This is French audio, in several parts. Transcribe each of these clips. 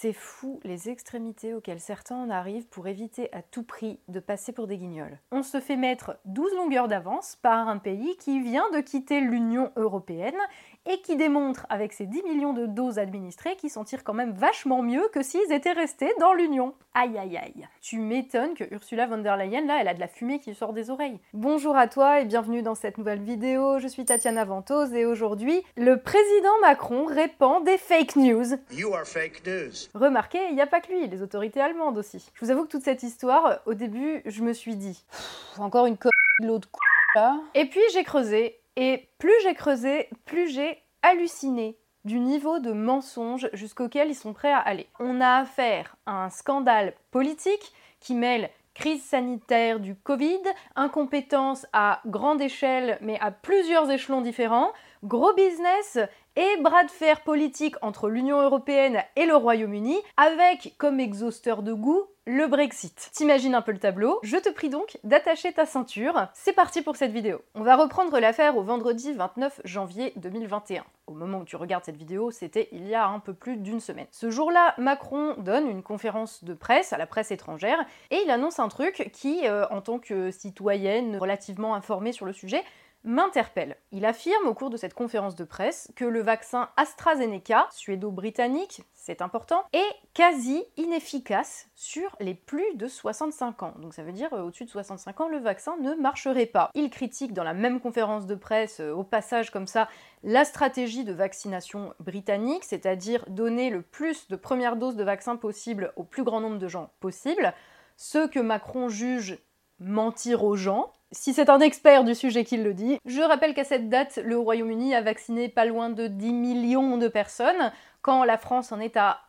C'est fou les extrémités auxquelles certains en arrivent pour éviter à tout prix de passer pour des guignols. On se fait mettre 12 longueurs d'avance par un pays qui vient de quitter l'Union européenne et qui démontre avec ses 10 millions de doses administrées qu'ils s'en tirent quand même vachement mieux que s'ils étaient restés dans l'Union. Aïe aïe aïe. Tu m'étonnes que Ursula von der Leyen, là, elle a de la fumée qui sort des oreilles. Bonjour à toi et bienvenue dans cette nouvelle vidéo. Je suis Tatiana Ventose et aujourd'hui, le président Macron répand des fake news. You are fake news. Remarquez, il n'y a pas que lui, les autorités allemandes aussi. Je vous avoue que toute cette histoire, au début, je me suis dit, encore une co de l'autre c là. Et puis j'ai creusé, et plus j'ai creusé, plus j'ai halluciné du niveau de mensonge jusqu'auquel ils sont prêts à aller. On a affaire à un scandale politique qui mêle crise sanitaire du Covid, incompétence à grande échelle mais à plusieurs échelons différents, gros business et bras de fer politique entre l'Union européenne et le Royaume-Uni, avec comme exhausteur de goût le Brexit. T'imagines un peu le tableau? Je te prie donc d'attacher ta ceinture. C'est parti pour cette vidéo. On va reprendre l'affaire au vendredi 29 janvier 2021. Au moment où tu regardes cette vidéo, c'était il y a un peu plus d'une semaine. Ce jour-là, Macron donne une conférence de presse à la presse étrangère et il annonce un truc qui, euh, en tant que citoyenne relativement informée sur le sujet, m'interpelle. Il affirme au cours de cette conférence de presse que le vaccin AstraZeneca, suédo-britannique, c'est important, est quasi inefficace sur les plus de 65 ans. Donc ça veut dire euh, au-dessus de 65 ans, le vaccin ne marcherait pas. Il critique dans la même conférence de presse, euh, au passage comme ça, la stratégie de vaccination britannique, c'est-à-dire donner le plus de premières doses de vaccin possible au plus grand nombre de gens possible, ce que Macron juge mentir aux gens, si c'est un expert du sujet qui le dit. Je rappelle qu'à cette date, le Royaume-Uni a vacciné pas loin de 10 millions de personnes, quand la France en est à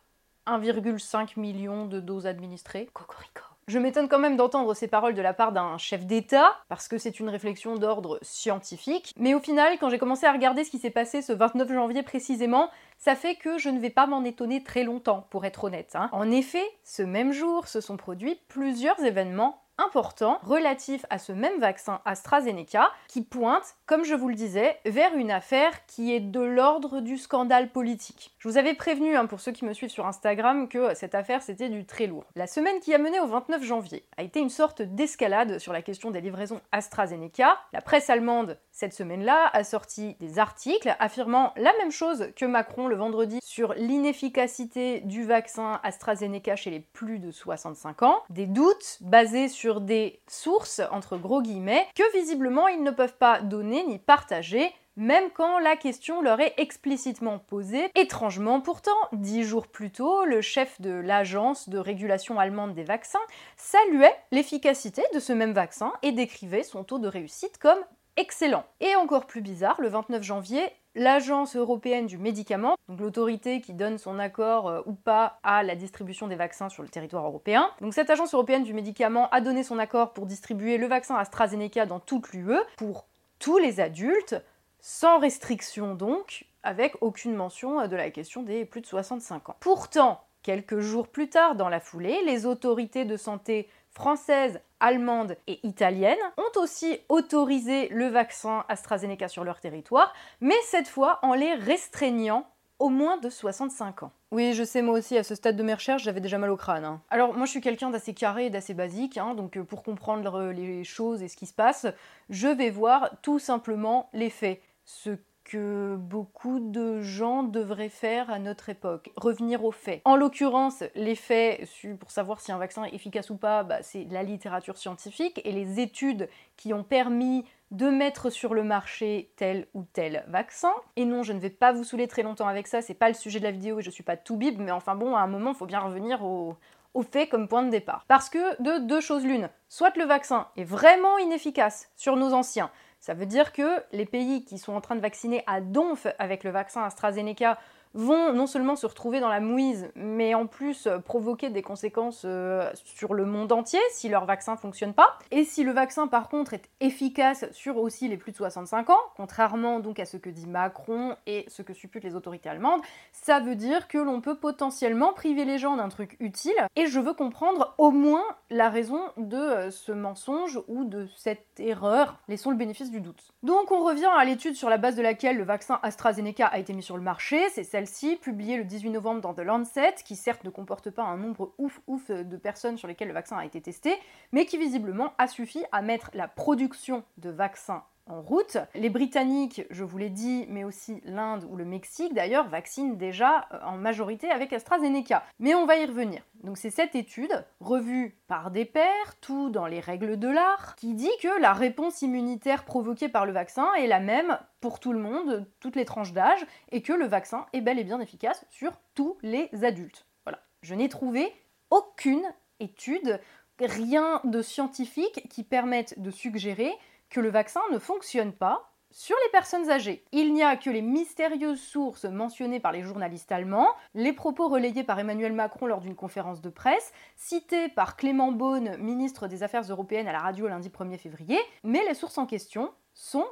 1,5 million de doses administrées. Cocorico. Je m'étonne quand même d'entendre ces paroles de la part d'un chef d'État, parce que c'est une réflexion d'ordre scientifique. Mais au final, quand j'ai commencé à regarder ce qui s'est passé ce 29 janvier précisément, ça fait que je ne vais pas m'en étonner très longtemps, pour être honnête. Hein. En effet, ce même jour se sont produits plusieurs événements important relatif à ce même vaccin AstraZeneca qui pointe, comme je vous le disais, vers une affaire qui est de l'ordre du scandale politique. Je vous avais prévenu, hein, pour ceux qui me suivent sur Instagram, que cette affaire c'était du très lourd. La semaine qui a mené au 29 janvier a été une sorte d'escalade sur la question des livraisons AstraZeneca. La presse allemande, cette semaine-là, a sorti des articles affirmant la même chose que Macron le vendredi sur l'inefficacité du vaccin AstraZeneca chez les plus de 65 ans. Des doutes basés sur des sources, entre gros guillemets, que visiblement ils ne peuvent pas donner ni partager même quand la question leur est explicitement posée. Étrangement pourtant, dix jours plus tôt, le chef de l'agence de régulation allemande des vaccins saluait l'efficacité de ce même vaccin et décrivait son taux de réussite comme excellent. Et encore plus bizarre, le 29 janvier, l'Agence européenne du médicament, donc l'autorité qui donne son accord euh, ou pas à la distribution des vaccins sur le territoire européen. Donc cette Agence européenne du médicament a donné son accord pour distribuer le vaccin AstraZeneca dans toute l'UE pour tous les adultes, sans restriction donc, avec aucune mention euh, de la question des plus de 65 ans. Pourtant, quelques jours plus tard dans la foulée, les autorités de santé françaises, allemandes et italiennes ont aussi autorisé le vaccin AstraZeneca sur leur territoire, mais cette fois en les restreignant au moins de 65 ans. Oui, je sais, moi aussi, à ce stade de mes recherches, j'avais déjà mal au crâne. hein. Alors, moi, je suis quelqu'un d'assez carré et d'assez basique, hein, donc euh, pour comprendre les choses et ce qui se passe, je vais voir tout simplement les faits. Ce beaucoup de gens devraient faire à notre époque, revenir aux faits. En l'occurrence, les faits pour savoir si un vaccin est efficace ou pas, bah, c'est la littérature scientifique et les études qui ont permis de mettre sur le marché tel ou tel vaccin. Et non, je ne vais pas vous saouler très longtemps avec ça, c'est pas le sujet de la vidéo et je suis pas tout bib, mais enfin bon, à un moment, il faut bien revenir au, aux faits comme point de départ. Parce que de deux choses l'une, soit le vaccin est vraiment inefficace sur nos anciens, ça veut dire que les pays qui sont en train de vacciner à donf avec le vaccin AstraZeneca vont non seulement se retrouver dans la mouise, mais en plus euh, provoquer des conséquences euh, sur le monde entier si leur vaccin fonctionne pas. Et si le vaccin par contre est efficace sur aussi les plus de 65 ans, contrairement donc à ce que dit Macron et ce que supputent les autorités allemandes, ça veut dire que l'on peut potentiellement priver les gens d'un truc utile. Et je veux comprendre au moins la raison de euh, ce mensonge ou de cette erreur. Laissons le bénéfice du doute. Donc on revient à l'étude sur la base de laquelle le vaccin AstraZeneca a été mis sur le marché, c'est celle-ci, publiée le 18 novembre dans The Lancet, qui certes ne comporte pas un nombre ouf ouf de personnes sur lesquelles le vaccin a été testé, mais qui visiblement a suffi à mettre la production de vaccins en route. Les Britanniques, je vous l'ai dit, mais aussi l'Inde ou le Mexique d'ailleurs, vaccinent déjà euh, en majorité avec AstraZeneca. Mais on va y revenir. Donc c'est cette étude, revue par des pairs, tout dans les règles de l'art, qui dit que la réponse immunitaire provoquée par le vaccin est la même pour tout le monde, toutes les tranches d'âge, et que le vaccin est bel et bien efficace sur tous les adultes. Voilà. Je n'ai trouvé aucune étude, rien de scientifique qui permette de suggérer que le vaccin ne fonctionne pas sur les personnes âgées. Il n'y a que les mystérieuses sources mentionnées par les journalistes allemands, les propos relayés par Emmanuel Macron lors d'une conférence de presse, cités par Clément Beaune, ministre des Affaires européennes à la radio lundi 1er février, mais les sources en question sont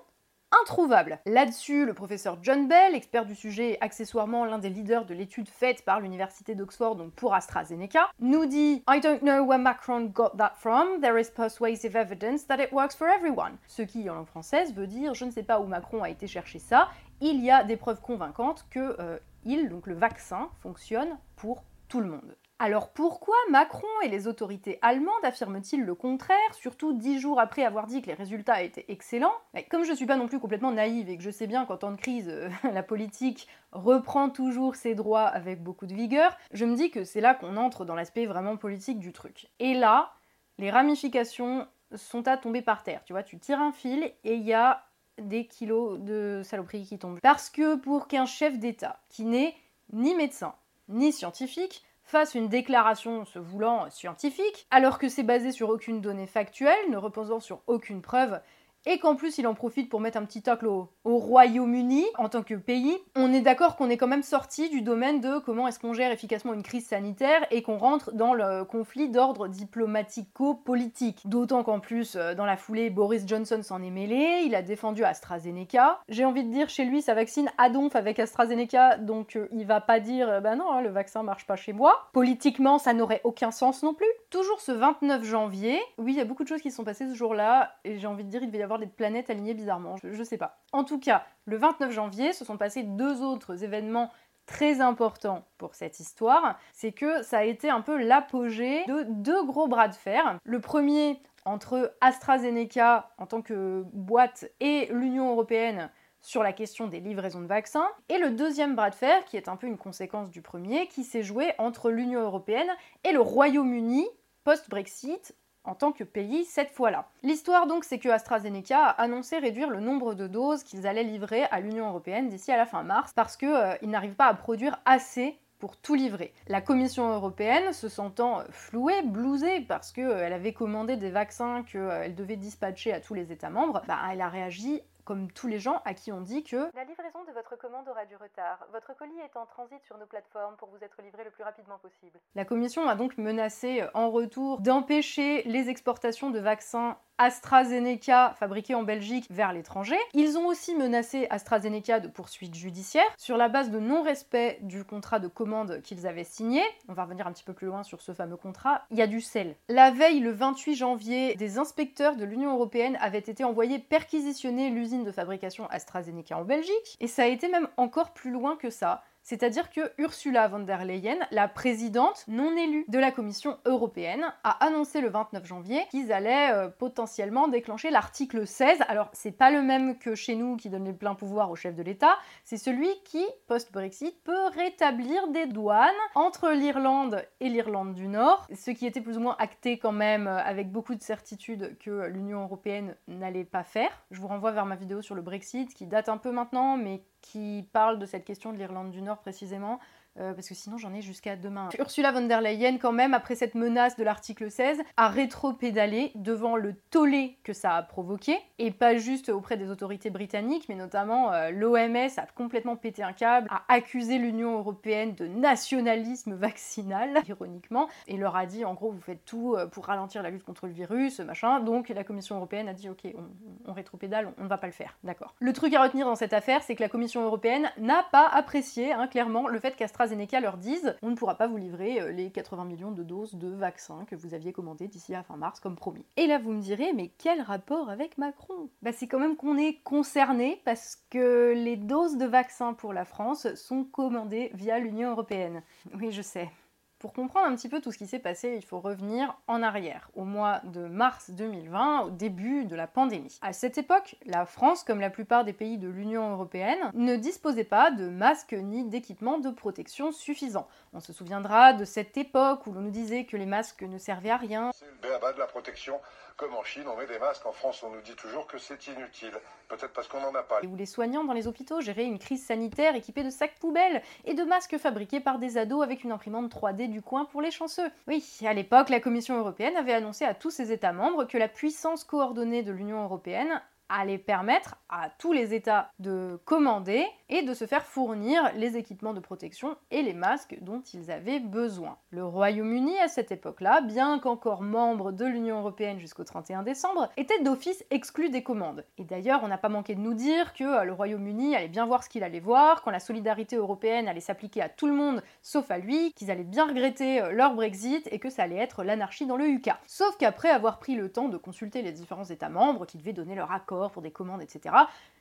introuvable. Là-dessus, le professeur John Bell, expert du sujet et accessoirement l'un des leaders de l'étude faite par l'université d'Oxford, donc pour AstraZeneca, nous dit I don't know where Macron got that from, there is persuasive evidence that it works for everyone. Ce qui, en langue française, veut dire je ne sais pas où Macron a été chercher ça, il y a des preuves convaincantes que euh, il, donc le vaccin, fonctionne pour tout le monde. Alors pourquoi Macron et les autorités allemandes affirment-ils le contraire, surtout dix jours après avoir dit que les résultats étaient excellents? Comme je ne suis pas non plus complètement naïve et que je sais bien qu'en temps de crise, euh, la politique reprend toujours ses droits avec beaucoup de vigueur, je me dis que c'est là qu'on entre dans l'aspect vraiment politique du truc. Et là, les ramifications sont à tomber par terre. Tu vois, tu tires un fil et il y a des kilos de saloperies qui tombent. Parce que pour qu'un chef d'État qui n'est ni médecin, ni scientifique, fasse une déclaration se voulant scientifique, alors que c'est basé sur aucune donnée factuelle, ne reposant sur aucune preuve, et qu'en plus il en profite pour mettre un petit tacle au, Royaume-Uni en tant que pays, on est d'accord qu'on est quand même sorti du domaine de comment est-ce qu'on gère efficacement une crise sanitaire et qu'on rentre dans le conflit d'ordre diplomatico-politique. D'autant qu'en plus, euh, dans la foulée, Boris Johnson s'en est mêlé, il a défendu AstraZeneca. J'ai envie de dire, chez lui, sa vaccine a donf avec AstraZeneca, donc euh, il va pas dire, bah non, hein, le vaccin marche pas chez moi. Politiquement, ça n'aurait aucun sens non plus. Toujours ce 29 janvier, oui, il y a beaucoup de choses qui sont passées ce jour-là, et j'ai envie de dire, il devait y avoir des planètes alignées bizarrement, je, sais pas. En tout cas, le 29 janvier, se sont passés deux autres événements très importants pour cette histoire, c'est que ça a été un peu l'apogée de deux gros bras de fer. Le premier entre AstraZeneca en tant que boîte et l'Union européenne sur la question des livraisons de vaccins, et le deuxième bras de fer, qui est un peu une conséquence du premier, qui s'est joué entre l'Union européenne et le Royaume-Uni post-Brexit en tant que pays cette fois-là. L'histoire donc c'est que AstraZeneca a annoncé réduire le nombre de doses qu'ils allaient livrer à l'Union européenne d'ici à la fin mars parce qu'ils euh, n'arrivent pas à produire assez pour tout livrer. La Commission européenne, se sentant flouée, blousée, parce qu'elle euh, avait commandé des vaccins qu'elle devait dispatcher à tous les États membres, bah, elle a réagi comme tous les gens à qui on dit que la livraison de votre commande aura du retard. Votre colis est en transit sur nos plateformes pour vous être livré le plus rapidement possible. La Commission a donc menacé en retour d'empêcher les exportations de vaccins AstraZeneca fabriqué en Belgique vers l'étranger. Ils ont aussi menacé AstraZeneca de poursuites judiciaires sur la base de non-respect du contrat de commande qu'ils avaient signé. On va revenir un petit peu plus loin sur ce fameux contrat. Il y a du sel. La veille, le 28 janvier, des inspecteurs de l'Union européenne avaient été envoyés perquisitionner l'usine de fabrication AstraZeneca en Belgique. Et ça a été même encore plus loin que ça. C'est-à-dire que Ursula von der Leyen, la présidente non élue de la Commission européenne, a annoncé le 29 janvier qu'ils allaient euh, potentiellement déclencher l'article 16. Alors, c'est pas le même que chez nous qui donne les pleins pouvoirs au chef de l'État, c'est celui qui, post-Brexit, peut rétablir des douanes entre l'Irlande et l'Irlande du Nord, ce qui était plus ou moins acté quand même euh, avec beaucoup de certitude que l'Union européenne n'allait pas faire. Je vous renvoie vers ma vidéo sur le Brexit qui date un peu maintenant, mais qui parle de cette question de l'Irlande du Nord précisément, euh, parce que sinon j'en ai jusqu'à demain. Ursula von der Leyen, quand même, après cette menace de l'article 16, a rétro-pédalé devant le tollé que ça a provoqué, et pas juste auprès des autorités britanniques, mais notamment euh, l'OMS a complètement pété un câble, a accusé l'Union européenne de nationalisme vaccinal, ironiquement, et leur a dit en gros vous faites tout euh, pour ralentir la lutte contre le virus, machin, donc la Commission européenne a dit ok, on, on rétro-pédale, on ne va pas le faire, d'accord. Le truc à retenir dans cette affaire, c'est que la Commission européenne n'a pas apprécié, hein, clairement, le fait qu'Astra AstraZeneca leur dise on ne pourra pas vous livrer euh, les 80 millions de doses de vaccins que vous aviez commandés d'ici à fin mars comme promis. Et là vous me direz mais quel rapport avec Macron? Bah c'est quand même qu'on est concerné parce que les doses de vaccins pour la France sont commandées via l'Union européenne. Oui je sais. Pour comprendre un petit peu tout ce qui s'est passé, il faut revenir en arrière, au mois de mars 2020, au début de la pandémie. À cette époque, la France, comme la plupart des pays de l'Union européenne, ne disposait pas de masques ni d'équipements de protection suffisants. On se souviendra de cette époque où l'on nous disait que les masques ne servaient à rien. C'est le de la protection. Comme en Chine, on met des masques. En France, on nous dit toujours que c'est inutile. Peut-être parce qu'on n'en a pas. Où les soignants dans les hôpitaux géraient une crise sanitaire équipée de sacs poubelles et de masques fabriqués par des ados avec une imprimante 3D du coin pour les chanceux. Oui, à l'époque, la Commission européenne avait annoncé à tous ses États membres que la puissance coordonnée de l'Union européenne allait permettre à tous les États de commander et de se faire fournir les équipements de protection et les masques dont ils avaient besoin. Le Royaume-Uni, à cette époque-là, bien qu'encore membre de l'Union européenne jusqu'au 31 décembre, était d'office exclu des commandes. Et d'ailleurs, on n'a pas manqué de nous dire que euh, le Royaume-Uni allait bien voir ce qu'il allait voir, quand la solidarité européenne allait s'appliquer à tout le monde sauf à lui, qu'ils allaient bien regretter euh, leur Brexit et que ça allait être l'anarchie dans le UK. Sauf qu'après avoir pris le temps de consulter les différents États membres qui devaient donner leur accord pour des commandes, etc.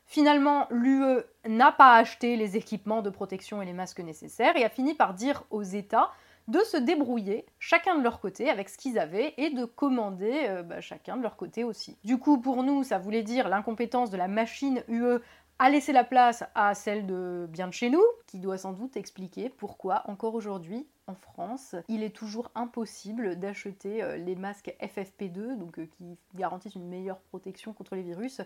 Finalement, l'UE n'a pas acheté les équipements de protection et les masques nécessaires et a fini par dire aux États de se débrouiller, chacun de leur côté, avec ce qu'ils avaient, et de commander euh, bah, chacun de leur côté aussi. Du coup, pour nous, ça voulait dire l'incompétence de la machine UE à laisser la place à celle de bien de chez nous, qui doit sans doute expliquer pourquoi encore aujourd'hui en France, il est toujours impossible d'acheter euh, les masques FFP2, donc euh, qui garantissent une meilleure protection contre les virus,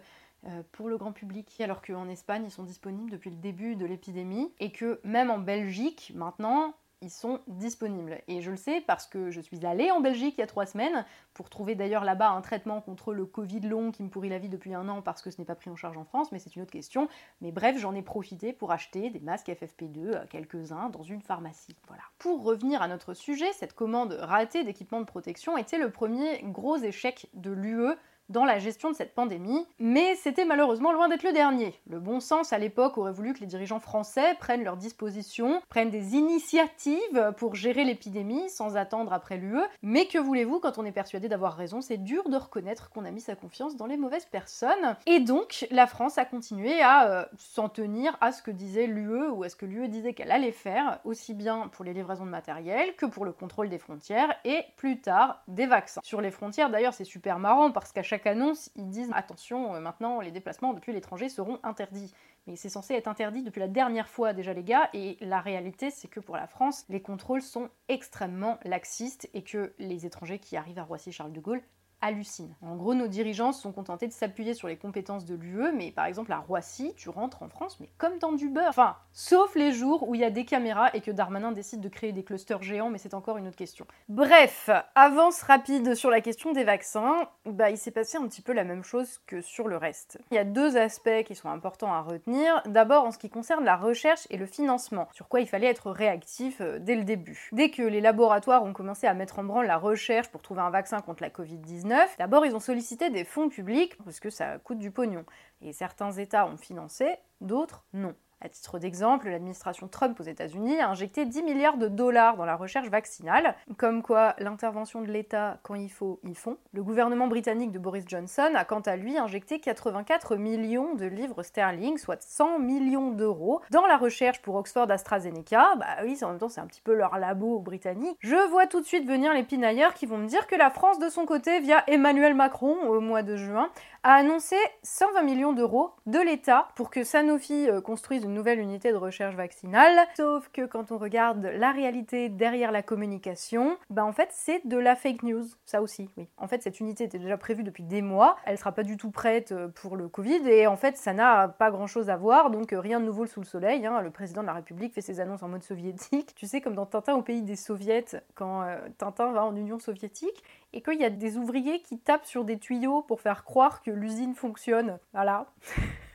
euh, pour le grand public, alors qu'en Espagne, ils sont disponibles depuis le début de l'épidémie, et que même en Belgique, maintenant, ils sont disponibles. Et je le sais parce que je suis allée en Belgique il y a trois semaines pour trouver d'ailleurs là-bas un traitement contre le Covid long qui me pourrit la vie depuis un an parce que ce n'est pas pris en charge en France, mais c'est une autre question. Mais bref, j'en ai profité pour acheter des masques FFP2, euh, quelques-uns, dans une pharmacie. Voilà. Pour revenir à notre sujet, cette commande ratée d'équipements de protection était le premier gros échec de l'UE dans la gestion de cette pandémie, mais c'était malheureusement loin d'être le dernier. Le bon sens à l'époque aurait voulu que les dirigeants français prennent leurs dispositions, prennent des initiatives pour gérer l'épidémie sans attendre après l'UE, mais que voulez-vous quand on est persuadé d'avoir raison, c'est dur de reconnaître qu'on a mis sa confiance dans les mauvaises personnes. Et donc la France a continué à euh, s'en tenir à ce que disait l'UE ou à ce que l'UE disait qu'elle allait faire, aussi bien pour les livraisons de matériel que pour le contrôle des frontières et plus tard des vaccins. Sur les frontières d'ailleurs c'est super marrant parce qu'à chaque annonce, ils disent attention, euh, maintenant les déplacements depuis l'étranger seront interdits. Mais c'est censé être interdit depuis la dernière fois déjà les gars, et la réalité c'est que pour la France, les contrôles sont extrêmement laxistes et que les étrangers qui arrivent à Roissy-Charles de Gaulle hallucine. En gros, nos dirigeants sont contentés de s'appuyer sur les compétences de l'UE, mais par exemple à Roissy, tu rentres en France, mais comme dans du beurre. Enfin, sauf les jours où il y a des caméras et que Darmanin décide de créer des clusters géants, mais c'est encore une autre question. Bref, avance rapide sur la question des vaccins, bah il s'est passé un petit peu la même chose que sur le reste. Il y a deux aspects qui sont importants à retenir. D'abord en ce qui concerne la recherche et le financement, sur quoi il fallait être réactif euh, dès le début. Dès que les laboratoires ont commencé à mettre en branle la recherche pour trouver un vaccin contre la Covid-19, D'abord, ils ont sollicité des fonds publics parce que ça coûte du pognon. Et certains États ont financé, d'autres non. À titre d'exemple, l'administration Trump aux États-Unis a injecté 10 milliards de dollars dans la recherche vaccinale, comme quoi l'intervention de l'État, quand il faut, ils font. Le gouvernement britannique de Boris Johnson a quant à lui injecté 84 millions de livres sterling, soit 100 millions d'euros, dans la recherche pour Oxford AstraZeneca. Bah oui, en même temps, c'est un petit peu leur labo britannique. Je vois tout de suite venir les pinailleurs qui vont me dire que la France, de son côté, via Emmanuel Macron au mois de juin, a annoncé 120 millions d'euros de l'État pour que Sanofi euh, construise une nouvelle unité de recherche vaccinale. Sauf que quand on regarde la réalité derrière la communication, bah en fait c'est de la fake news, ça aussi, oui. En fait cette unité était déjà prévue depuis des mois, elle sera pas du tout prête euh, pour le Covid et en fait ça n'a pas grand chose à voir, donc euh, rien de nouveau sous le soleil. Hein. Le président de la République fait ses annonces en mode soviétique. Tu sais comme dans Tintin au pays des soviets, quand Tintin va en Union soviétique, et qu'il y a des ouvriers qui tapent sur des tuyaux pour faire croire que l'usine fonctionne. Voilà.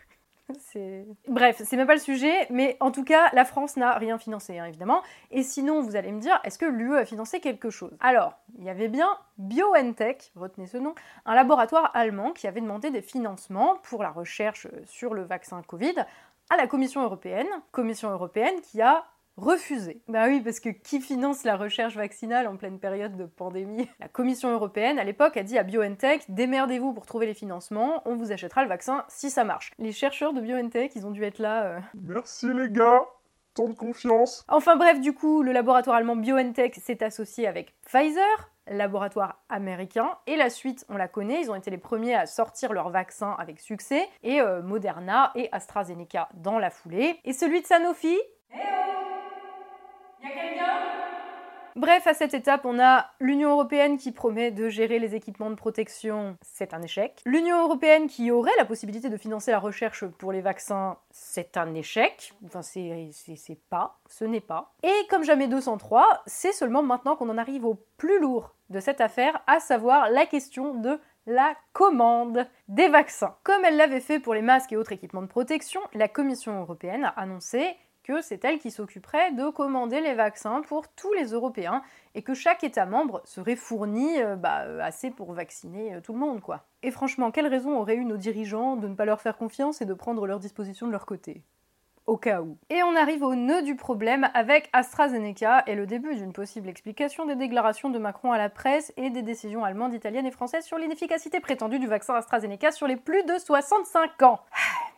Bref, c'est même pas le sujet, mais en tout cas, la France n'a rien financé, hein, évidemment. Et sinon, vous allez me dire, est-ce que l'UE a financé quelque chose? Alors, il y avait bien BioNTech, retenez ce nom, un laboratoire allemand qui avait demandé des financements pour la recherche sur le vaccin Covid à la Commission européenne. Commission européenne qui a refusé. Bah oui, parce que qui finance la recherche vaccinale en pleine période de pandémie? La Commission européenne, à l'époque, a dit à BioNTech démerdez-vous pour trouver les financements, on vous achètera le vaccin si ça marche. Les chercheurs de BioNTech, ils ont dû être là. euh, Merci les gars, tant de confiance. Enfin bref, du coup, le laboratoire allemand BioNTech s'est associé avec Pfizer, laboratoire américain, et la suite, on la connaît, ils ont été les premiers à sortir leur vaccin avec succès, et euh, Moderna et AstraZeneca dans la foulée. Et celui de Sanofi? Bref, à cette étape, on a l'Union européenne qui promet de gérer les équipements de protection, c'est un échec. L'Union européenne qui aurait la possibilité de financer la recherche pour les vaccins, c'est un échec. Enfin, c'est pas, ce n'est pas. Et comme jamais 203, c'est seulement maintenant qu'on en arrive au plus lourd de cette affaire, à savoir la question de la commande des vaccins. Comme elle l'avait fait pour les masques et autres équipements de protection, la Commission européenne a annoncé c'est elle qui s'occuperait de commander les vaccins pour tous les Européens et que chaque État membre serait fourni euh, bah, euh, assez pour vacciner euh, tout le monde, quoi. Et franchement, quelle raison auraient eu nos dirigeants de ne pas leur faire confiance et de prendre leurs dispositions de leur côté? Au cas où. Et on arrive au nœud du problème avec AstraZeneca et le début d'une possible explication des déclarations de Macron à la presse et des décisions allemandes, italiennes et françaises sur l'inefficacité prétendue du vaccin AstraZeneca sur les plus de 65 ans.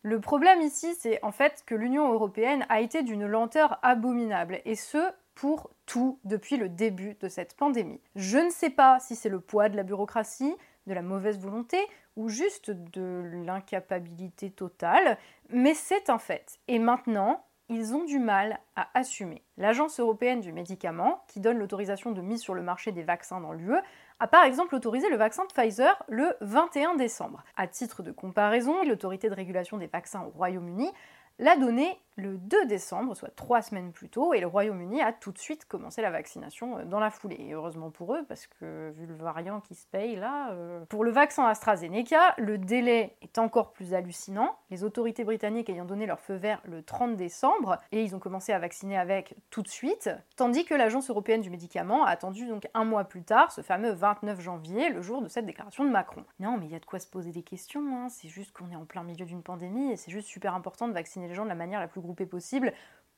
Le problème ici, c'est en fait que l'Union européenne a été d'une lenteur abominable, et ce, pour tout depuis le début de cette pandémie. Je ne sais pas si c'est le poids de la bureaucratie, de la mauvaise volonté, ou juste de l'incapacité totale, mais c'est un fait. Et maintenant, ils ont du mal à assumer. L'Agence européenne du médicament, qui donne l'autorisation de mise sur le marché des vaccins dans l'UE, a par exemple autorisé le vaccin de Pfizer le 21 décembre. À titre de comparaison, l'autorité de régulation des vaccins au Royaume-Uni l'a donné le 2 décembre, soit trois semaines plus tôt, et le Royaume-Uni a tout de suite commencé la vaccination euh, dans la foulée. Et heureusement pour eux, parce que vu le variant qui se paye là... euh, Pour le vaccin AstraZeneca, le délai est encore plus hallucinant. Les autorités britanniques ayant donné leur feu vert le 30 décembre, et ils ont commencé à vacciner avec tout de suite, tandis que l'Agence européenne du médicament a attendu donc un mois plus tard, ce fameux 29 janvier, le jour de cette déclaration de Macron. Non, mais il y a de quoi se poser des questions, hein. c'est juste qu'on est en plein milieu d'une pandémie, et c'est juste super important de vacciner les gens de la manière la plus groupée possible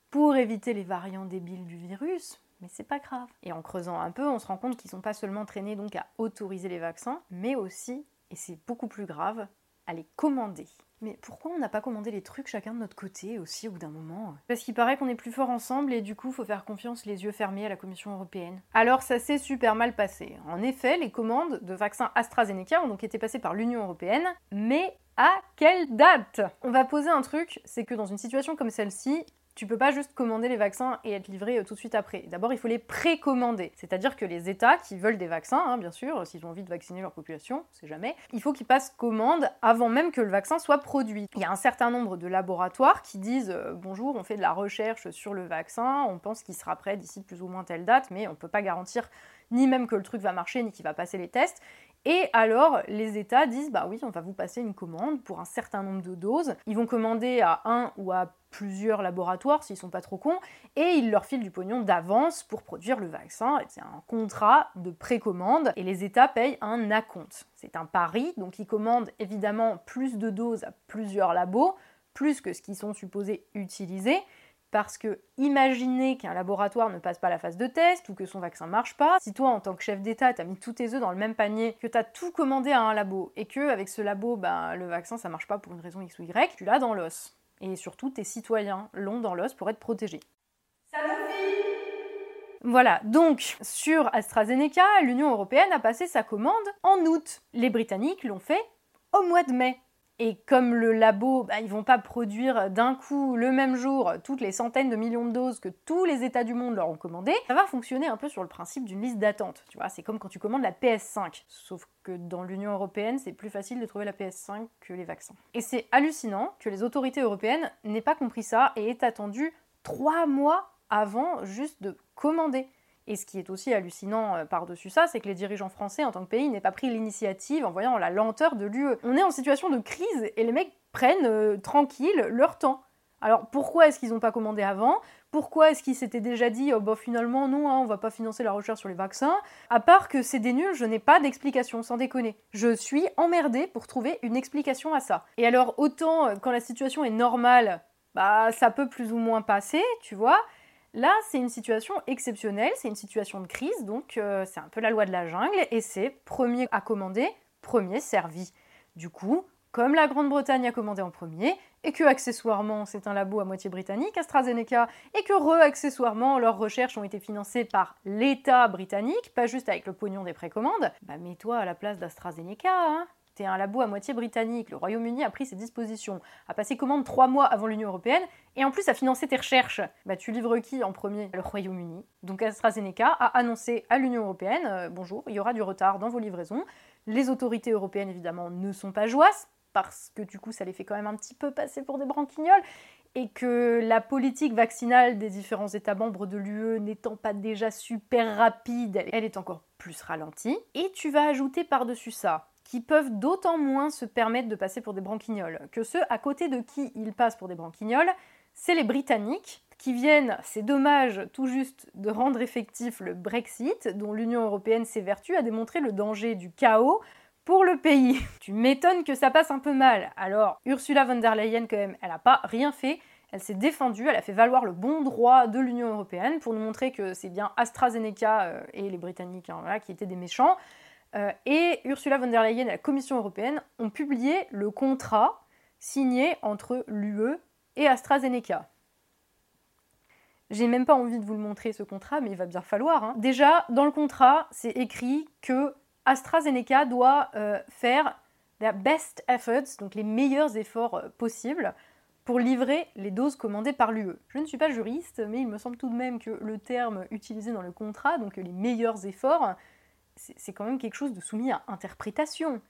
pour éviter les variants débiles du virus. Mais c'est pas grave. Et en creusant un peu, on se rend compte qu'ils sont pas seulement traînés donc à autoriser les vaccins, mais aussi, et c'est beaucoup plus grave, à les commander. Mais pourquoi on n'a pas commandé les trucs chacun de notre côté aussi au bout d'un moment? Parce qu'il paraît qu'on est plus fort ensemble et du coup faut faire confiance les yeux fermés à la Commission européenne. Alors ça s'est super mal passé. En effet, les commandes de vaccins AstraZeneca ont donc été passées par l'Union européenne, mais à quelle date? On va poser un truc, c'est que dans une situation comme celle-ci, tu peux pas juste commander les vaccins et être livré euh, tout de suite après. D'abord, il faut les précommander. C'est-à-dire que les États qui veulent des vaccins, hein, bien sûr, s'ils ont envie de vacciner leur population, c'est jamais, il faut qu'ils passent commande avant même que le vaccin soit produit. Il y a un certain nombre de laboratoires qui disent euh, bonjour, on fait de la recherche sur le vaccin, on pense qu'il sera prêt d'ici plus ou moins telle date, mais on peut pas garantir ni même que le truc va marcher, ni qu'il va passer les tests. Et alors, les États disent, bah oui, on va vous passer une commande pour un certain nombre de doses. Ils vont commander à un ou à plusieurs laboratoires s'ils sont pas trop cons, et ils leur filent du pognon d'avance pour produire le vaccin. C'est un contrat de précommande, et les États payent un acompte. C'est un pari, donc ils commandent évidemment plus de doses à plusieurs labos, plus que ce qu'ils sont supposés utiliser. Parce que imaginez qu'un laboratoire ne passe pas la phase de test ou que son vaccin marche pas, si toi en tant que chef d'État t'as mis tous tes œufs dans le même panier, que t'as tout commandé à un labo et que avec ce labo ben, le vaccin ça marche pas pour une raison X ou Y, tu l'as dans l'os. Et surtout tes citoyens l'ont dans l'os pour être protégés. Voilà, donc sur AstraZeneca, l'Union européenne a passé sa commande en août. Les Britanniques l'ont fait au mois de mai. Et comme le labo, bah, ils vont pas produire d'un coup, le même jour, toutes les centaines de millions de doses que tous les États du monde leur ont commandé, ça va fonctionner un peu sur le principe d'une liste d'attente. Tu vois, c'est comme quand tu commandes la PS5. Sauf que dans l'Union européenne, c'est plus facile de trouver la PS5 que les vaccins. Et c'est hallucinant que les autorités européennes n'aient pas compris ça et aient attendu trois mois avant juste de commander. Et ce qui est aussi hallucinant euh, par-dessus ça, c'est que les dirigeants français en tant que pays n'aient pas pris l'initiative en voyant la lenteur de l'UE. On est en situation de crise et les mecs prennent euh, tranquille leur temps. Alors pourquoi est-ce qu'ils n'ont pas commandé avant? Pourquoi est-ce qu'ils s'étaient déjà dit oh bah finalement non, hein, on va pas financer la recherche sur les vaccins? À part que c'est des nuls, je n'ai pas d'explication, sans déconner. Je suis emmerdée pour trouver une explication à ça. Et alors autant euh, quand la situation est normale, bah ça peut plus ou moins passer, tu vois. Là, c'est une situation exceptionnelle, c'est une situation de crise, donc euh, c'est un peu la loi de la jungle, et c'est premier à commander, premier servi. Du coup, comme la Grande-Bretagne a commandé en premier, et que accessoirement c'est un labo à moitié britannique, AstraZeneca, et que re-accessoirement leurs recherches ont été financées par l'État britannique, pas juste avec le pognon des précommandes, bah mets-toi à la place d'AstraZeneca, hein T'es un labo à moitié britannique, le Royaume-Uni a pris ses dispositions, a passé commande trois mois avant l'Union Européenne, et en plus a financé tes recherches. Bah tu livres qui en premier? Le Royaume-Uni. Donc AstraZeneca a annoncé à l'Union Européenne, euh, bonjour, il y aura du retard dans vos livraisons. Les autorités européennes évidemment ne sont pas joyeuses, parce que du coup ça les fait quand même un petit peu passer pour des branquignoles, et que la politique vaccinale des différents États membres de l'UE n'étant pas déjà super rapide, elle est encore plus ralentie. Et tu vas ajouter par-dessus ça qui peuvent d'autant moins se permettre de passer pour des branquignoles que ceux à côté de qui ils passent pour des branquignoles, c'est les Britanniques qui viennent, c'est dommage, tout juste de rendre effectif le Brexit, dont l'Union européenne s'évertue à démontrer le danger du chaos pour le pays. Tu m'étonnes que ça passe un peu mal. Alors, Ursula von der Leyen, quand même, elle n'a pas rien fait. Elle s'est défendue, elle a fait valoir le bon droit de l'Union européenne pour nous montrer que c'est bien AstraZeneca euh, et les Britanniques hein, qui étaient des méchants. Euh, et Ursula von der Leyen et la Commission européenne ont publié le contrat signé entre l'UE et AstraZeneca. J'ai même pas envie de vous le montrer ce contrat, mais il va bien falloir. Hein. Déjà, dans le contrat, c'est écrit que AstraZeneca doit euh, faire their best efforts, donc les meilleurs efforts euh, possibles, pour livrer les doses commandées par l'UE. Je ne suis pas juriste, mais il me semble tout de même que le terme utilisé dans le contrat, donc les meilleurs efforts, c'est quand même quelque chose de soumis à interprétation.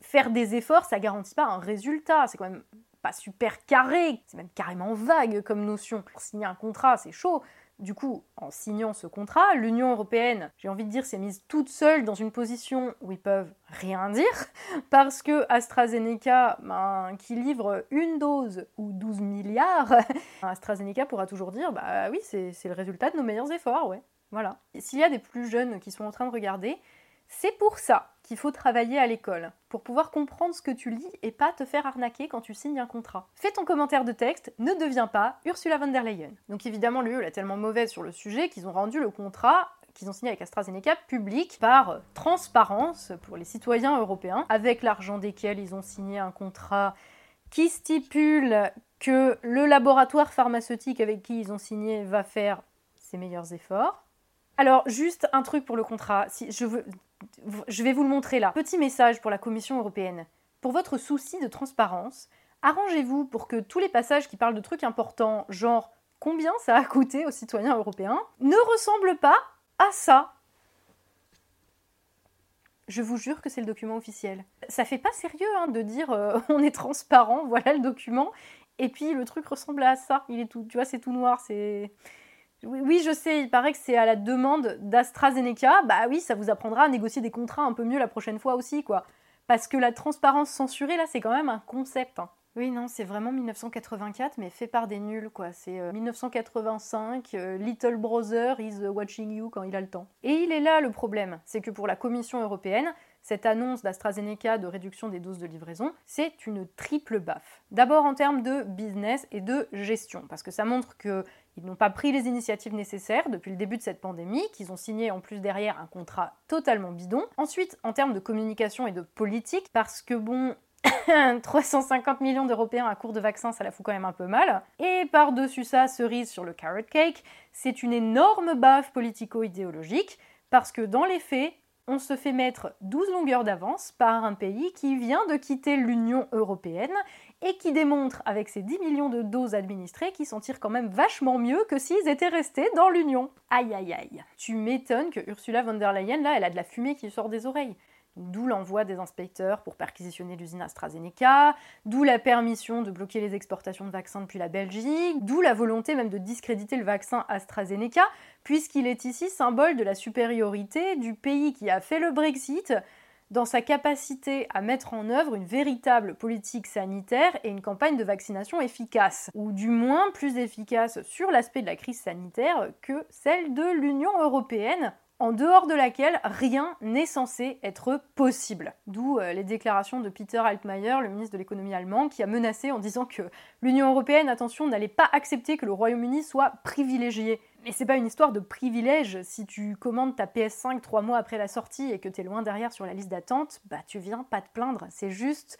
faire des efforts, ça garantit pas un résultat, c'est quand même pas super carré, c'est même carrément vague comme notion. Pour signer un contrat, c'est chaud. Du coup, en signant ce contrat, l'Union européenne, j'ai envie de dire, s'est mise toute seule dans une position où ils peuvent rien dire, parce que AstraZeneca, ben, qui livre une dose ou 12 milliards, AstraZeneca pourra toujours dire, bah oui, c'est le résultat de nos meilleurs efforts, ouais. Voilà. S'il y a des plus jeunes qui sont en train de regarder, c'est pour ça qu'il faut travailler à l'école, pour pouvoir comprendre ce que tu lis et pas te faire arnaquer quand tu signes un contrat. Fais ton commentaire de texte, ne deviens pas Ursula von der Leyen. Donc évidemment, l'UE est tellement mauvaise sur le sujet qu'ils ont rendu le contrat qu'ils ont signé avec AstraZeneca public par transparence pour les citoyens européens, avec l'argent desquels ils ont signé un contrat qui stipule que le laboratoire pharmaceutique avec qui ils ont signé va faire ses meilleurs efforts, alors, juste un truc pour le contrat. Je vais vous le montrer là. Petit message pour la Commission européenne. Pour votre souci de transparence, arrangez-vous pour que tous les passages qui parlent de trucs importants, genre combien ça a coûté aux citoyens européens, ne ressemblent pas à ça. Je vous jure que c'est le document officiel. Ça fait pas sérieux hein, de dire euh, on est transparent, voilà le document, et puis le truc ressemble à ça. Il est tout, tu vois, c'est tout noir, c'est oui, je sais, il paraît que c'est à la demande d'AstraZeneca. Bah oui, ça vous apprendra à négocier des contrats un peu mieux la prochaine fois aussi, quoi. Parce que la transparence censurée, là, c'est quand même un concept. Hein. Oui, non, c'est vraiment 1984, mais fait par des nuls, quoi. C'est 1985, euh, euh, Little Brother is watching you quand il a le temps. Et il est là le problème, c'est que pour la Commission européenne, cette annonce d'AstraZeneca de réduction des doses de livraison, c'est une triple baffe. D'abord en termes de business et de gestion, parce que ça montre qu'ils n'ont pas pris les initiatives nécessaires depuis le début de cette pandémie, qu'ils ont signé en plus derrière un contrat totalement bidon. Ensuite, en termes de communication et de politique, parce que bon, 350 millions d'Européens à court de vaccins, ça la fout quand même un peu mal. Et par-dessus ça, cerise sur le carrot cake, c'est une énorme baffe politico-idéologique, parce que dans les faits, on se fait mettre 12 longueurs d'avance par un pays qui vient de quitter l'Union européenne et qui démontre avec ses 10 millions de doses administrées qu'ils s'en tirent quand même vachement mieux que s'ils étaient restés dans l'Union. Aïe aïe aïe. Tu m'étonnes que Ursula von der Leyen, là, elle a de la fumée qui sort des oreilles. D'où l'envoi des inspecteurs pour perquisitionner l'usine AstraZeneca, d'où la permission de bloquer les exportations de vaccins depuis la Belgique, d'où la volonté même de discréditer le vaccin AstraZeneca, puisqu'il est ici symbole de la supériorité du pays qui a fait le Brexit dans sa capacité à mettre en œuvre une véritable politique sanitaire et une campagne de vaccination efficace, ou du moins plus efficace sur l'aspect de la crise sanitaire que celle de l'Union européenne, en dehors de laquelle rien n'est censé être possible. D'où euh, les déclarations de Peter Altmaier, le ministre de l'économie allemand, qui a menacé en disant que l'Union européenne, attention, n'allait pas accepter que le Royaume-Uni soit privilégié. Mais c'est pas une histoire de privilège. Si tu commandes ta PS5 trois mois après la sortie et que t'es loin derrière sur la liste d'attente, bah tu viens pas te plaindre. C'est juste.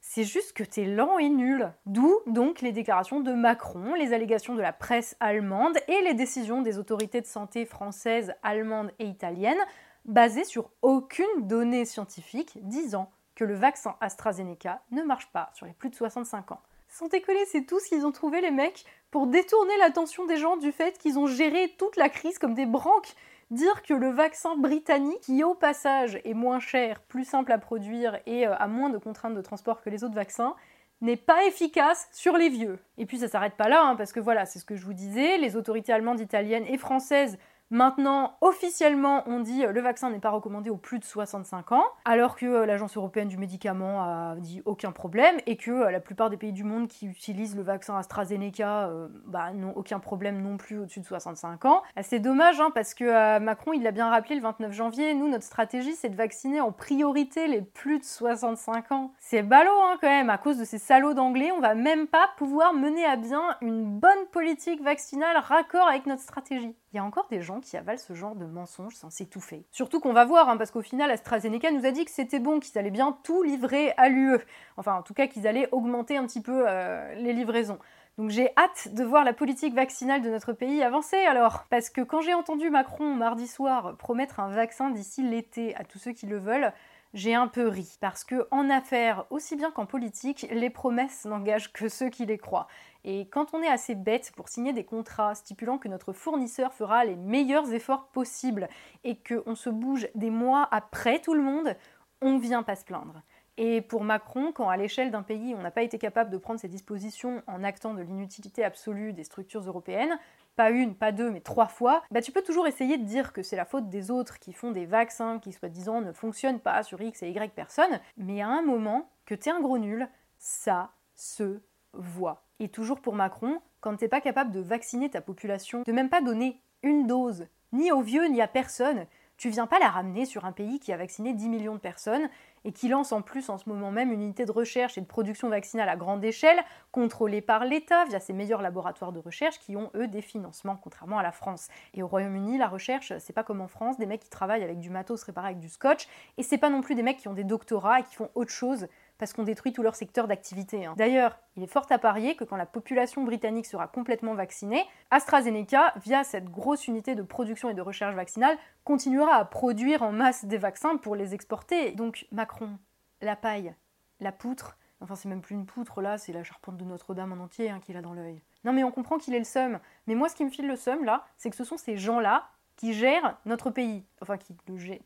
C'est juste que t'es lent et nul. D'où donc les déclarations de Macron, les allégations de la presse allemande et les décisions des autorités de santé françaises, allemandes et italiennes, basées sur aucune donnée scientifique disant que le vaccin AstraZeneca ne marche pas sur les plus de 65 ans. Sans décoller, c'est tout ce qu'ils ont trouvé les mecs pour détourner l'attention des gens du fait qu'ils ont géré toute la crise comme des branques. Dire que le vaccin britannique, qui au passage est moins cher, plus simple à produire et euh, a moins de contraintes de transport que les autres vaccins, n'est pas efficace sur les vieux. Et puis ça s'arrête pas là, hein, parce que voilà, c'est ce que je vous disais, les autorités allemandes, italiennes et françaises Maintenant, officiellement, on dit euh, le vaccin n'est pas recommandé aux plus de 65 ans, alors que euh, l'Agence européenne du médicament a dit aucun problème et que euh, la plupart des pays du monde qui utilisent le vaccin AstraZeneca bah, n'ont aucun problème non plus au-dessus de 65 ans. C'est dommage hein, parce que Macron, il l'a bien rappelé le 29 janvier, nous, notre stratégie, c'est de vacciner en priorité les plus de 65 ans. C'est ballot hein, quand même, à cause de ces salauds d'anglais, on va même pas pouvoir mener à bien une bonne politique vaccinale raccord avec notre stratégie. Il y a encore des gens qui avalent ce genre de mensonges sans s'étouffer. Surtout qu'on va voir, hein, parce qu'au final, AstraZeneca nous a dit que c'était bon, qu'ils allaient bien tout livrer à l'UE. Enfin, en tout cas, qu'ils allaient augmenter un petit peu euh, les livraisons. Donc j'ai hâte de voir la politique vaccinale de notre pays avancer alors. Parce que quand j'ai entendu Macron mardi soir promettre un vaccin d'ici l'été à tous ceux qui le veulent, j'ai un peu ri. Parce que en affaires, aussi bien qu'en politique, les promesses n'engagent que ceux qui les croient. Et quand on est assez bête pour signer des contrats stipulant que notre fournisseur fera les meilleurs efforts possibles et qu'on se bouge des mois après tout le monde, on vient pas se plaindre. Et pour Macron, quand à l'échelle d'un pays on n'a pas été capable de prendre ses dispositions en actant de l'inutilité absolue des structures européennes, pas une, pas deux, mais trois fois, bah tu peux toujours essayer de dire que c'est la faute des autres qui font des vaccins qui soi-disant ne fonctionnent pas sur X et Y personnes, mais à un moment, que t'es un gros nul, ça se voit. Et toujours pour Macron, quand t'es pas capable de vacciner ta population, de même pas donner une dose, ni aux vieux ni à personne, tu viens pas la ramener sur un pays qui a vacciné 10 millions de personnes et qui lance en plus en ce moment même une unité de recherche et de production vaccinale à grande échelle, contrôlée par l'État via ses meilleurs laboratoires de recherche qui ont eux des financements, contrairement à la France. Et au Royaume-Uni, la recherche, c'est pas comme en France, des mecs qui travaillent avec du matos réparé avec du scotch, et c'est pas non plus des mecs qui ont des doctorats et qui font autre chose parce qu'on détruit tout leur secteur d'activité. Hein. D'ailleurs, il est fort à parier que quand la population britannique sera complètement vaccinée, AstraZeneca, via cette grosse unité de production et de recherche vaccinale, continuera à produire en masse des vaccins pour les exporter. Donc Macron, la paille, la poutre, enfin c'est même plus une poutre là, c'est la charpente de Notre-Dame en entier hein, qu'il a dans l'œil. Non mais on comprend qu'il est le seum, mais moi ce qui me file le seum là, c'est que ce sont ces gens-là qui gèrent notre pays, enfin qui,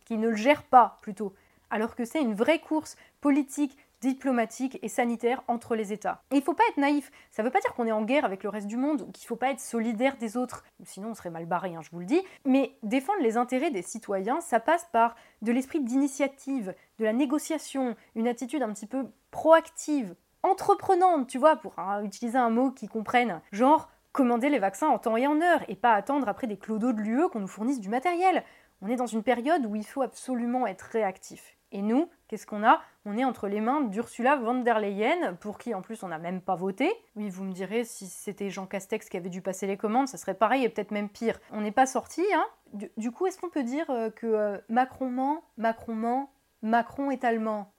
qui ne le gèrent pas plutôt, alors que c'est une vraie course politique, diplomatique et sanitaire entre les États. Et il faut pas être naïf, ça veut pas dire qu'on est en guerre avec le reste du monde qu'il faut pas être solidaire des autres, sinon on serait mal barré, hein, je vous le dis, mais défendre les intérêts des citoyens, ça passe par de l'esprit d'initiative, de la négociation, une attitude un petit peu proactive, entreprenante, tu vois, pour hein, utiliser un mot qui comprenne, genre commander les vaccins en temps et en heure et pas attendre après des clodos de l'UE qu'on nous fournisse du matériel. On est dans une période où il faut absolument être réactif. Et nous, qu'est-ce qu'on a? On est entre les mains d'Ursula von der Leyen, pour qui en plus on n'a même pas voté. Oui, vous me direz, si c'était Jean Castex qui avait dû passer les commandes, ça serait pareil et peut-être même pire. On n'est pas sorti, hein du, coup, est-ce qu'on peut dire euh, que euh, Macron ment, Macron ment, Macron est allemand?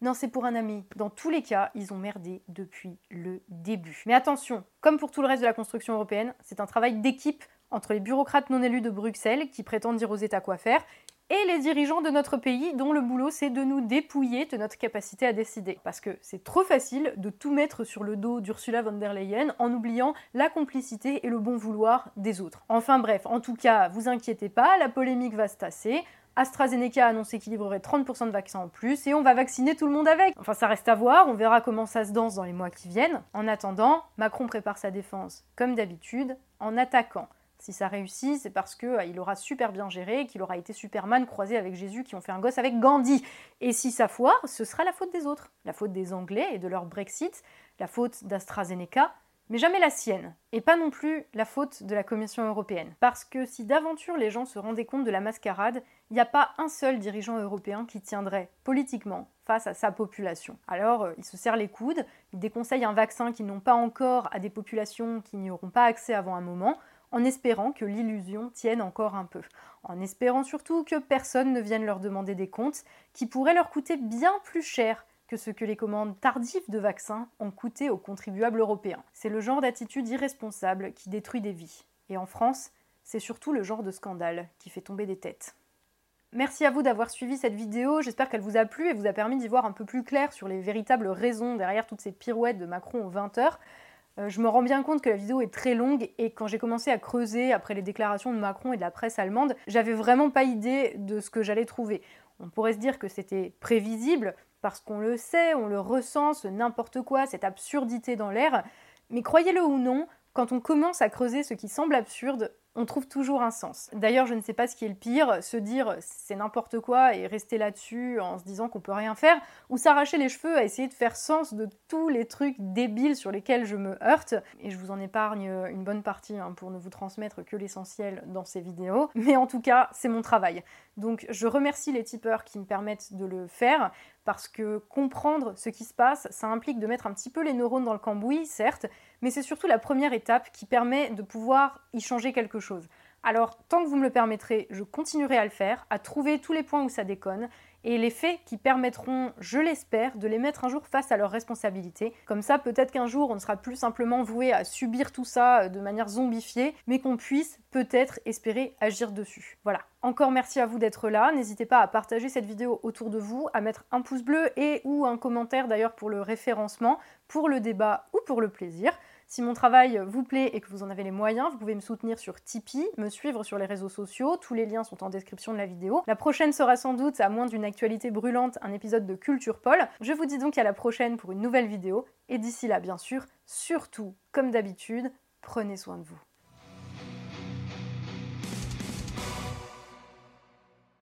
Non, c'est pour un ami. Dans tous les cas, ils ont merdé depuis le début. Mais attention, comme pour tout le reste de la construction européenne, c'est un travail d'équipe entre les bureaucrates non élus de Bruxelles qui prétendent dire aux États quoi faire et les dirigeants de notre pays dont le boulot c'est de nous dépouiller de notre capacité à décider. Parce que c'est trop facile de tout mettre sur le dos d'Ursula von der Leyen en oubliant la complicité et le bon vouloir des autres. Enfin bref, en tout cas, vous inquiétez pas, la polémique va se tasser. AstraZeneca a annoncé qu'il livrerait 30% de vaccins en plus et on va vacciner tout le monde avec. Enfin, ça reste à voir, on verra comment ça se danse dans les mois qui viennent. En attendant, Macron prépare sa défense, comme d'habitude, en attaquant si ça réussit, c'est parce qu'il euh, aura super bien géré, qu'il aura été Superman croisé avec Jésus qui ont fait un gosse avec Gandhi. Et si ça foire, ce sera la faute des autres. La faute des Anglais et de leur Brexit, la faute d'AstraZeneca, mais jamais la sienne. Et pas non plus la faute de la Commission européenne. Parce que si d'aventure les gens se rendaient compte de la mascarade, il n'y a pas un seul dirigeant européen qui tiendrait politiquement face à sa population. Alors, euh, il se serre les coudes, il déconseille un vaccin qu'ils n'ont pas encore à des populations qui n'y auront pas accès avant un moment, en espérant que l'illusion tienne encore un peu, en espérant surtout que personne ne vienne leur demander des comptes qui pourraient leur coûter bien plus cher que ce que les commandes tardives de vaccins ont coûté aux contribuables européens. C'est le genre d'attitude irresponsable qui détruit des vies. Et en France, c'est surtout le genre de scandale qui fait tomber des têtes. Merci à vous d'avoir suivi cette vidéo, j'espère qu'elle vous a plu et vous a permis d'y voir un peu plus clair sur les véritables raisons derrière toutes ces pirouettes de Macron aux 20 heures. Euh, je me rends bien compte que la vidéo est très longue et quand j'ai commencé à creuser après les déclarations de Macron et de la presse allemande, j'avais vraiment pas idée de ce que j'allais trouver. On pourrait se dire que c'était prévisible, parce qu'on le sait, on le ressent, ce n'importe quoi, cette absurdité dans l'air, mais croyez-le ou non, quand on commence à creuser ce qui semble absurde, on trouve toujours un sens. D'ailleurs, je ne sais pas ce qui est le pire, se dire c'est n'importe quoi et rester là-dessus en se disant qu'on peut rien faire, ou s'arracher les cheveux à essayer de faire sens de tous les trucs débiles sur lesquels je me heurte. Et je vous en épargne une bonne partie hein, pour ne vous transmettre que l'essentiel dans ces vidéos. Mais en tout cas, c'est mon travail. Donc je remercie les tipeurs qui me permettent de le faire parce que comprendre ce qui se passe, ça implique de mettre un petit peu les neurones dans le cambouis, certes, mais c'est surtout la première étape qui permet de pouvoir y changer quelque Alors, tant que vous me le permettrez, je continuerai à le faire, à trouver tous les points où ça déconne, et les faits qui permettront, je l'espère, de les mettre un jour face à leurs responsabilités. Comme ça, peut-être qu'un jour, on ne sera plus simplement voué à subir tout ça euh, de manière zombifiée, mais qu'on puisse peut-être espérer agir dessus. Voilà. Encore merci à vous d'être là. N'hésitez pas à partager cette vidéo autour de vous, à mettre un pouce bleu et ou un commentaire d'ailleurs pour le référencement, pour le débat ou pour le plaisir. Si mon travail vous plaît et que vous en avez les moyens, vous pouvez me soutenir sur Tipeee, me suivre sur les réseaux sociaux, tous les liens sont en description de la vidéo. La prochaine sera sans doute, à moins d'une actualité brûlante, un épisode de Culture Paul. Je vous dis donc à la prochaine pour une nouvelle vidéo, et d'ici là, bien sûr, surtout, comme d'habitude, prenez soin de vous.